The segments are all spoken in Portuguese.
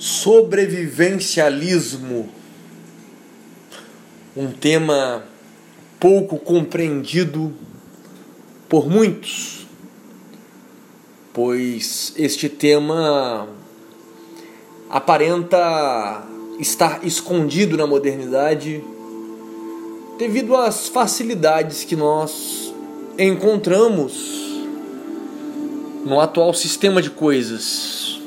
sobrevivencialismo, um tema pouco compreendido por muitos, pois este tema aparenta estar escondido na modernidade devido às facilidades que nós encontramos no atual sistema de coisas.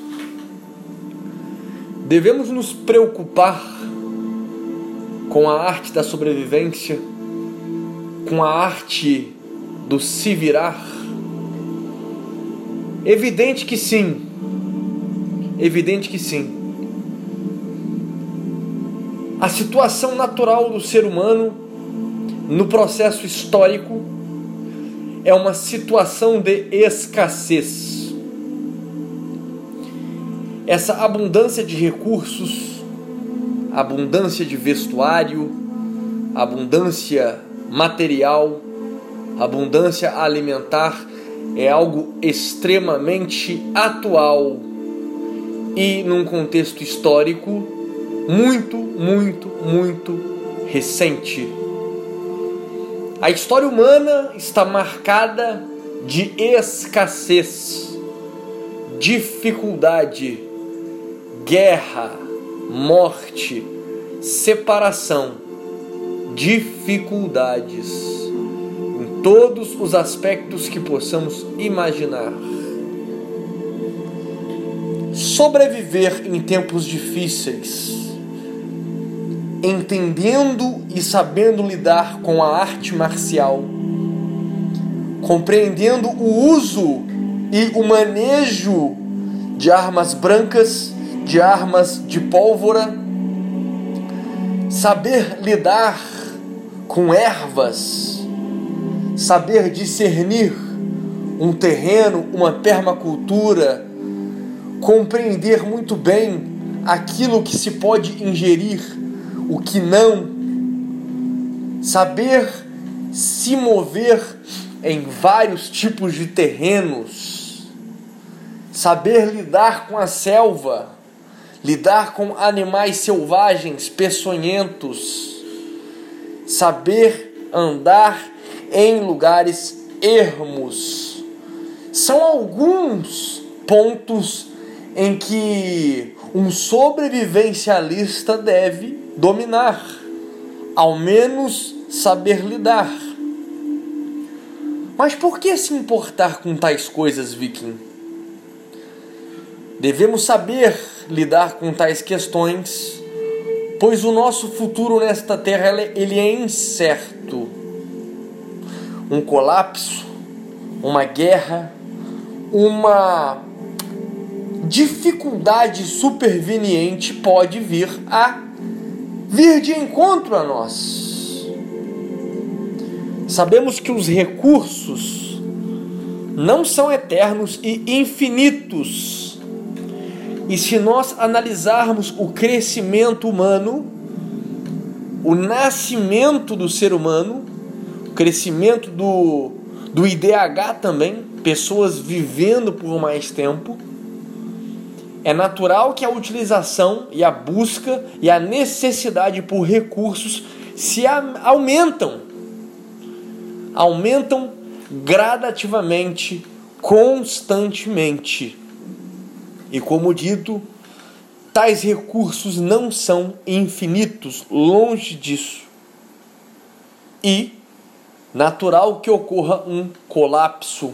Devemos nos preocupar com a arte da sobrevivência, com a arte do se virar? Evidente que sim. Evidente que sim. A situação natural do ser humano no processo histórico é uma situação de escassez essa abundância de recursos, abundância de vestuário, abundância material, abundância alimentar é algo extremamente atual e num contexto histórico muito, muito, muito recente. A história humana está marcada de escassez, dificuldade, guerra, morte, separação, dificuldades, em todos os aspectos que possamos imaginar. Sobreviver em tempos difíceis, entendendo e sabendo lidar com a arte marcial, compreendendo o uso e o manejo de armas brancas de armas de pólvora, saber lidar com ervas, saber discernir um terreno, uma permacultura, compreender muito bem aquilo que se pode ingerir, o que não, saber se mover em vários tipos de terrenos, saber lidar com a selva, lidar com animais selvagens, peçonhentos, saber andar em lugares ermos. São alguns pontos em que um sobrevivencialista deve dominar, ao menos saber lidar. Mas por que se importar com tais coisas, Viking? Devemos saber lidar com tais questões, pois o nosso futuro nesta terra ele é incerto. Um colapso, uma guerra, uma dificuldade superveniente pode vir a vir de encontro a nós. Sabemos que os recursos não são eternos e infinitos e se nós analisarmos o crescimento humano, o nascimento do ser humano, o crescimento do, do IDH também, pessoas vivendo por mais tempo, é natural que a utilização e a busca e a necessidade por recursos se aumentam. Aumentam gradativamente, constantemente. E como dito, tais recursos não são infinitos, longe disso. E natural que ocorra um colapso.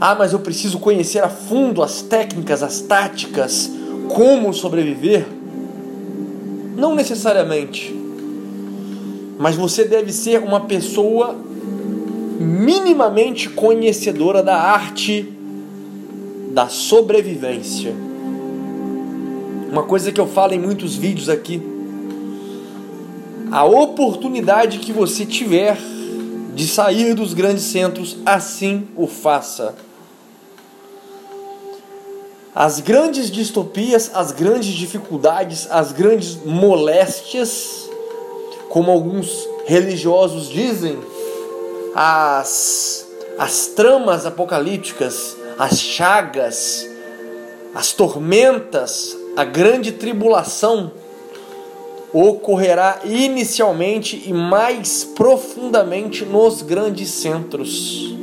Ah, mas eu preciso conhecer a fundo as técnicas, as táticas, como sobreviver? Não necessariamente. Mas você deve ser uma pessoa minimamente conhecedora da arte da sobrevivência. Uma coisa que eu falo em muitos vídeos aqui. A oportunidade que você tiver de sair dos grandes centros, assim o faça. As grandes distopias, as grandes dificuldades, as grandes moléstias, como alguns religiosos dizem, as, as tramas apocalípticas, as chagas, as tormentas, a grande tribulação ocorrerá inicialmente e mais profundamente nos grandes centros.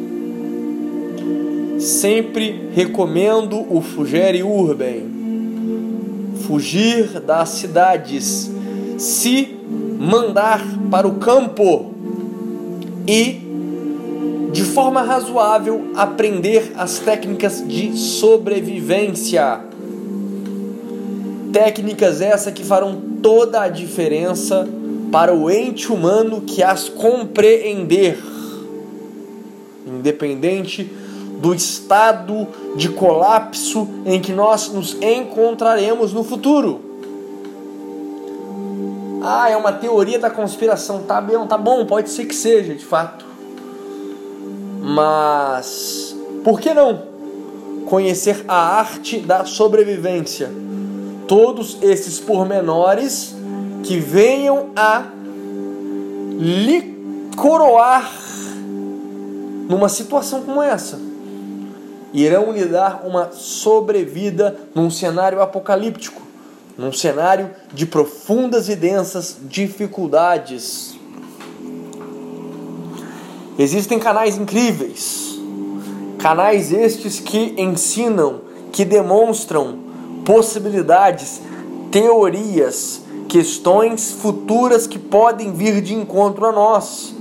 Sempre recomendo o Fugere Urbain. Fugir das cidades, se mandar para o campo e, de forma razoável, aprender as técnicas de sobrevivência. Técnicas essas que farão toda a diferença para o ente humano que as compreender, independente do estado de colapso em que nós nos encontraremos no futuro. Ah, é uma teoria da conspiração. Tá bem, tá bom, pode ser que seja, de fato. Mas por que não conhecer a arte da sobrevivência? todos esses pormenores que venham a lhe coroar numa situação como essa. Irão lhe dar uma sobrevida num cenário apocalíptico, num cenário de profundas e densas dificuldades. Existem canais incríveis, canais estes que ensinam, que demonstram possibilidades, teorias, questões futuras que podem vir de encontro a nós.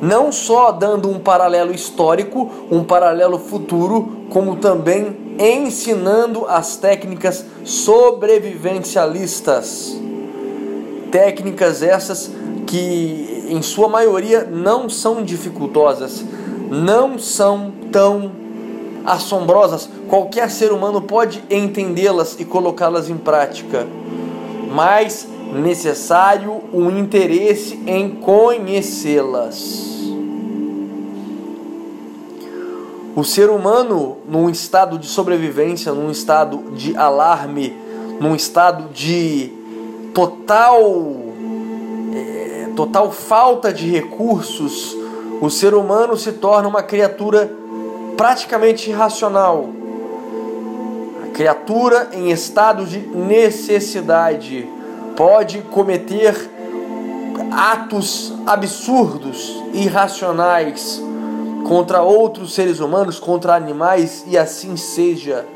Não só dando um paralelo histórico, um paralelo futuro, como também ensinando as técnicas sobrevivencialistas. Técnicas essas que, em sua maioria, não são dificultosas, não são tão assombrosas, qualquer ser humano pode entendê-las e colocá-las em prática, mas necessário o interesse em conhecê-las. O ser humano, num estado de sobrevivência, num estado de alarme, num estado de total total falta de recursos, o ser humano se torna uma criatura praticamente irracional. A criatura em estado de necessidade pode cometer atos absurdos, irracionais contra outros seres humanos, contra animais e assim seja.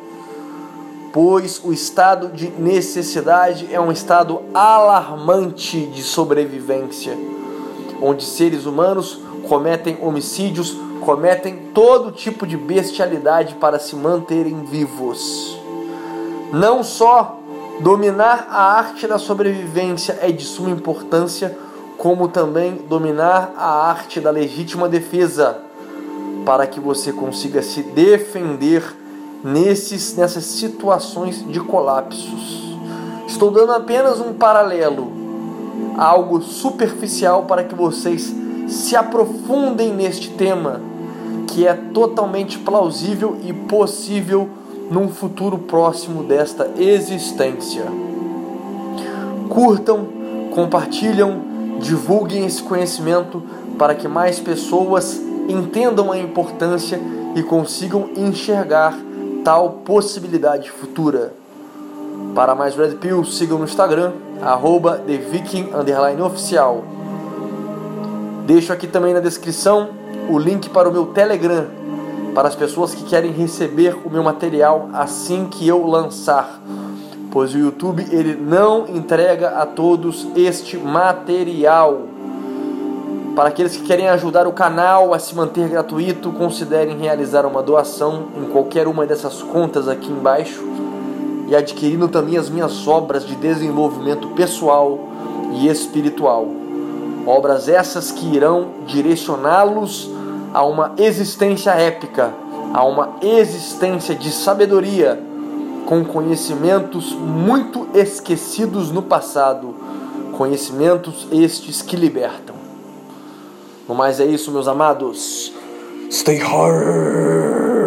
Pois o estado de necessidade é um estado alarmante de sobrevivência, onde seres humanos cometem homicídios cometem todo tipo de bestialidade para se manterem vivos. Não só dominar a arte da sobrevivência é de suma importância, como também dominar a arte da legítima defesa, para que você consiga se defender nesses, nessas situações de colapsos. Estou dando apenas um paralelo, algo superficial para que vocês se aprofundem neste tema que é totalmente plausível e possível num futuro próximo desta existência. Curtam, compartilham, divulguem esse conhecimento para que mais pessoas entendam a importância e consigam enxergar tal possibilidade futura. Para mais Red Pill, sigam no Instagram, arroba TheViking_Oficial. Deixo aqui também na descrição o link para o meu Telegram para as pessoas que querem receber o meu material assim que eu lançar, pois o YouTube ele não entrega a todos este material. Para aqueles que querem ajudar o canal a se manter gratuito, considerem realizar uma doação em qualquer uma dessas contas aqui embaixo e adquirindo também as minhas obras de desenvolvimento pessoal e espiritual. Obras essas que irão direcioná-los a uma existência épica, a uma existência de sabedoria, com conhecimentos muito esquecidos no passado, conhecimentos estes que libertam. No mais é isso, meus amados. Stay hard.